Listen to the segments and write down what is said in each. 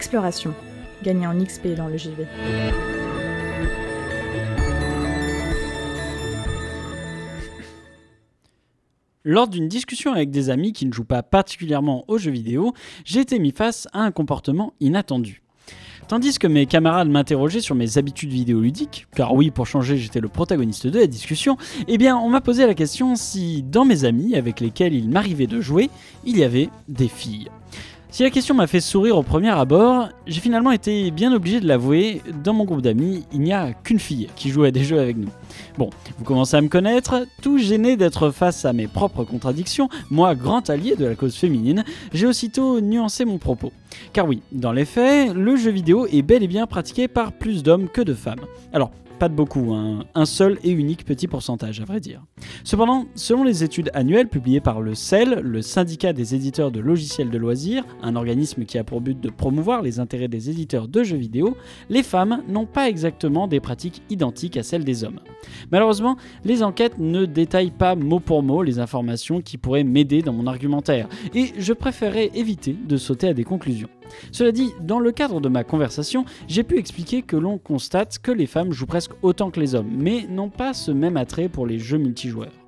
Exploration. Gagner en XP dans le JV. Lors d'une discussion avec des amis qui ne jouent pas particulièrement aux jeux vidéo, j'ai été mis face à un comportement inattendu. Tandis que mes camarades m'interrogeaient sur mes habitudes vidéoludiques, car oui, pour changer, j'étais le protagoniste de la discussion, eh bien, on m'a posé la question si, dans mes amis avec lesquels il m'arrivait de jouer, il y avait des filles. Si la question m'a fait sourire au premier abord, j'ai finalement été bien obligé de l'avouer, dans mon groupe d'amis, il n'y a qu'une fille qui joue à des jeux avec nous. Bon, vous commencez à me connaître, tout gêné d'être face à mes propres contradictions, moi grand allié de la cause féminine, j'ai aussitôt nuancé mon propos. Car oui, dans les faits, le jeu vidéo est bel et bien pratiqué par plus d'hommes que de femmes. Alors, pas de beaucoup, hein. un seul et unique petit pourcentage à vrai dire. Cependant, selon les études annuelles publiées par le CEL, le syndicat des éditeurs de logiciels de loisirs, un organisme qui a pour but de promouvoir les intérêts des éditeurs de jeux vidéo, les femmes n'ont pas exactement des pratiques identiques à celles des hommes. Malheureusement, les enquêtes ne détaillent pas mot pour mot les informations qui pourraient m'aider dans mon argumentaire, et je préférerais éviter de sauter à des conclusions. Cela dit, dans le cadre de ma conversation, j'ai pu expliquer que l'on constate que les femmes jouent presque autant que les hommes, mais n'ont pas ce même attrait pour les jeux multijoueurs.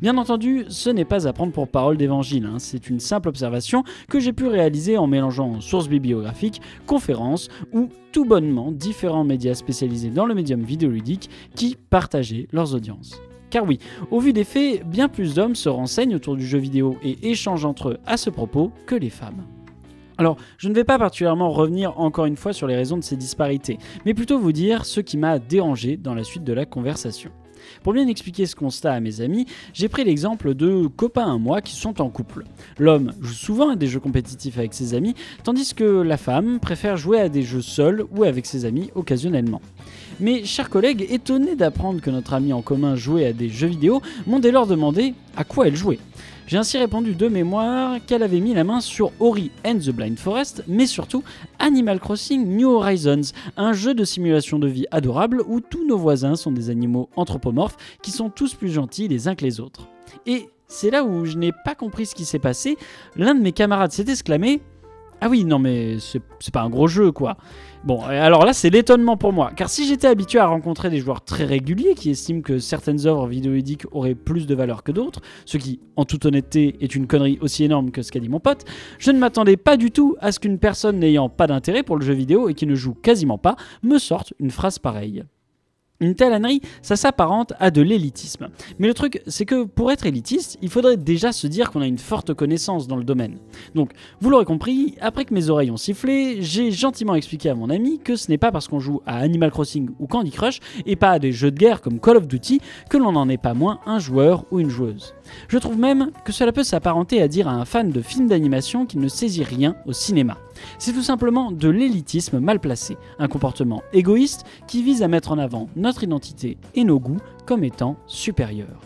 Bien entendu, ce n'est pas à prendre pour parole d'évangile, hein. c'est une simple observation que j'ai pu réaliser en mélangeant sources bibliographiques, conférences ou tout bonnement différents médias spécialisés dans le médium vidéoludique qui partageaient leurs audiences. Car oui, au vu des faits, bien plus d'hommes se renseignent autour du jeu vidéo et échangent entre eux à ce propos que les femmes. Alors, je ne vais pas particulièrement revenir encore une fois sur les raisons de ces disparités, mais plutôt vous dire ce qui m'a dérangé dans la suite de la conversation. Pour bien expliquer ce constat à mes amis, j'ai pris l'exemple de copains à moi qui sont en couple. L'homme joue souvent à des jeux compétitifs avec ses amis, tandis que la femme préfère jouer à des jeux seuls ou avec ses amis occasionnellement. Mes chers collègues, étonnés d'apprendre que notre ami en commun jouait à des jeux vidéo, m'ont dès lors demandé à quoi elle jouait. J'ai ainsi répondu de mémoire qu'elle avait mis la main sur Ori and the Blind Forest, mais surtout Animal Crossing New Horizons, un jeu de simulation de vie adorable où tous nos voisins sont des animaux anthropomorphes qui sont tous plus gentils les uns que les autres. Et c'est là où je n'ai pas compris ce qui s'est passé. L'un de mes camarades s'est exclamé Ah oui, non mais c'est pas un gros jeu quoi. Bon, alors là, c'est l'étonnement pour moi. Car si j'étais habitué à rencontrer des joueurs très réguliers qui estiment que certaines œuvres vidéoludiques auraient plus de valeur que d'autres, ce qui, en toute honnêteté, est une connerie aussi énorme que ce qu'a dit mon pote, je ne m'attendais pas du tout à ce qu'une personne n'ayant pas d'intérêt pour le jeu vidéo et qui ne joue quasiment pas me sorte une phrase pareille. Une telle ânerie, ça s'apparente à de l'élitisme. Mais le truc, c'est que pour être élitiste, il faudrait déjà se dire qu'on a une forte connaissance dans le domaine. Donc, vous l'aurez compris, après que mes oreilles ont sifflé, j'ai gentiment expliqué à mon ami que ce n'est pas parce qu'on joue à Animal Crossing ou Candy Crush, et pas à des jeux de guerre comme Call of Duty, que l'on n'en est pas moins un joueur ou une joueuse. Je trouve même que cela peut s'apparenter à dire à un fan de films d'animation qu'il ne saisit rien au cinéma. C'est tout simplement de l'élitisme mal placé, un comportement égoïste qui vise à mettre en avant notre identité et nos goûts comme étant supérieurs.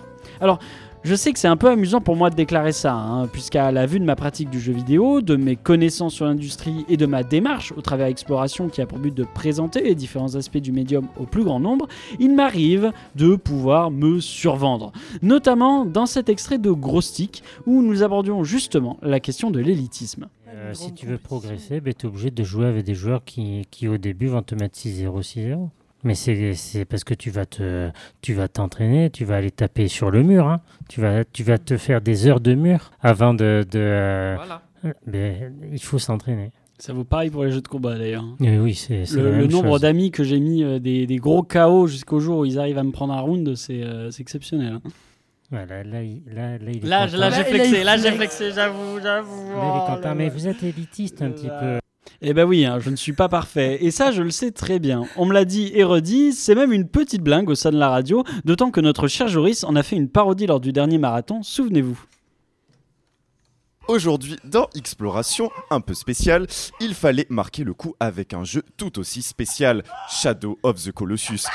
Je sais que c'est un peu amusant pour moi de déclarer ça, hein, puisqu'à la vue de ma pratique du jeu vidéo, de mes connaissances sur l'industrie et de ma démarche au travers Exploration qui a pour but de présenter les différents aspects du médium au plus grand nombre, il m'arrive de pouvoir me survendre. Notamment dans cet extrait de Gros Stick où nous abordions justement la question de l'élitisme. Euh, si tu veux progresser, ben, tu es obligé de jouer avec des joueurs qui, qui au début vont te mettre 6-0, 6-0. Mais c'est parce que tu vas te tu vas t'entraîner, tu vas aller taper sur le mur. Hein. Tu, vas, tu vas te faire des heures de mur avant de. de euh, Voilà. ben, il faut s'entraîner. Ça vaut pareil pour les jeux de combat d'ailleurs. Oui, oui, c'est Le, nombre d'amis que j'ai mis euh, des, des gros KO jusqu'au jour où ils arrivent à me prendre un round, c'est euh, c'est exceptionnel. hein. Voilà, là, là, là, Là, j'ai flexé, là j'ai flex. flexé, j'avoue, j'avoue. Oh Mais vous êtes élitiste un petit peu. Eh ben oui, hein, je ne suis pas parfait. Et ça, je le sais très bien. On me l'a dit et redit, c'est même une petite blague au sein de la radio, d'autant que notre cher Joris en a fait une parodie lors du dernier marathon, souvenez-vous. Aujourd'hui, dans Exploration, un peu spécial, il fallait marquer le coup avec un jeu tout aussi spécial, Shadow of the Colossus.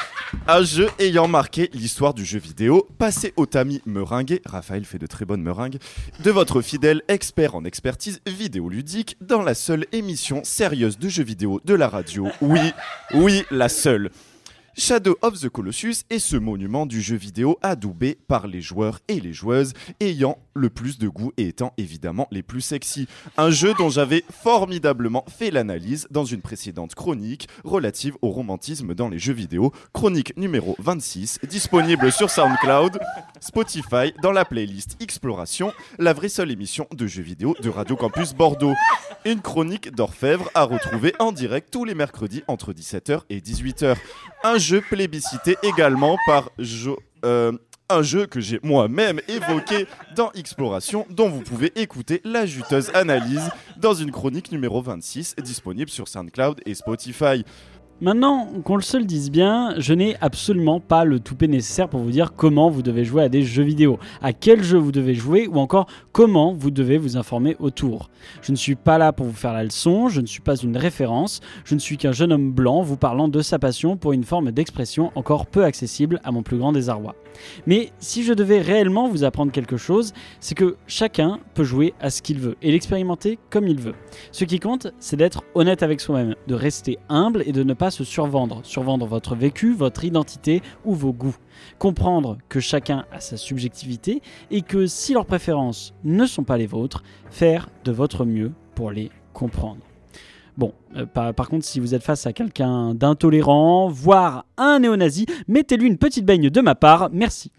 Un jeu ayant marqué l'histoire du jeu vidéo, passé au tamis meringué, Raphaël fait de très bonnes meringues, de votre fidèle expert en expertise vidéoludique dans la seule émission sérieuse de jeux vidéo de la radio. Oui, oui, la seule. Shadow of the Colossus est ce monument du jeu vidéo adoubé par les joueurs et les joueuses ayant le plus de goût et étant évidemment les plus sexy. Un jeu dont j'avais formidablement fait l'analyse dans une précédente chronique relative au romantisme dans les jeux vidéo, chronique numéro 26, disponible sur SoundCloud, Spotify, dans la playlist Exploration, la vraie seule émission de jeux vidéo de Radio Campus Bordeaux. Une chronique d'orfèvre à retrouver en direct tous les mercredis entre 17h et 18h. Un jeu plébiscité également par euh, un jeu que j'ai moi-même évoqué dans Exploration, dont vous pouvez écouter la juteuse analyse dans une chronique numéro 26 disponible sur SoundCloud et Spotify. Maintenant qu'on le se le dise bien, je n'ai absolument pas le toupet nécessaire pour vous dire comment vous devez jouer à des jeux vidéo, à quel jeu vous devez jouer ou encore comment vous devez vous informer autour. Je ne suis pas là pour vous faire la leçon, je ne suis pas une référence, je ne suis qu'un jeune homme blanc vous parlant de sa passion pour une forme d'expression encore peu accessible à mon plus grand désarroi. Mais si je devais réellement vous apprendre quelque chose, c'est que chacun peut jouer à ce qu'il veut et l'expérimenter comme il veut. Ce qui compte, c'est d'être honnête avec soi-même, de rester humble et de ne se survendre, survendre votre vécu, votre identité ou vos goûts. Comprendre que chacun a sa subjectivité et que si leurs préférences ne sont pas les vôtres, faire de votre mieux pour les comprendre. Bon, euh, par, par contre, si vous êtes face à quelqu'un d'intolérant, voire un néo-nazi, mettez-lui une petite baigne de ma part, merci.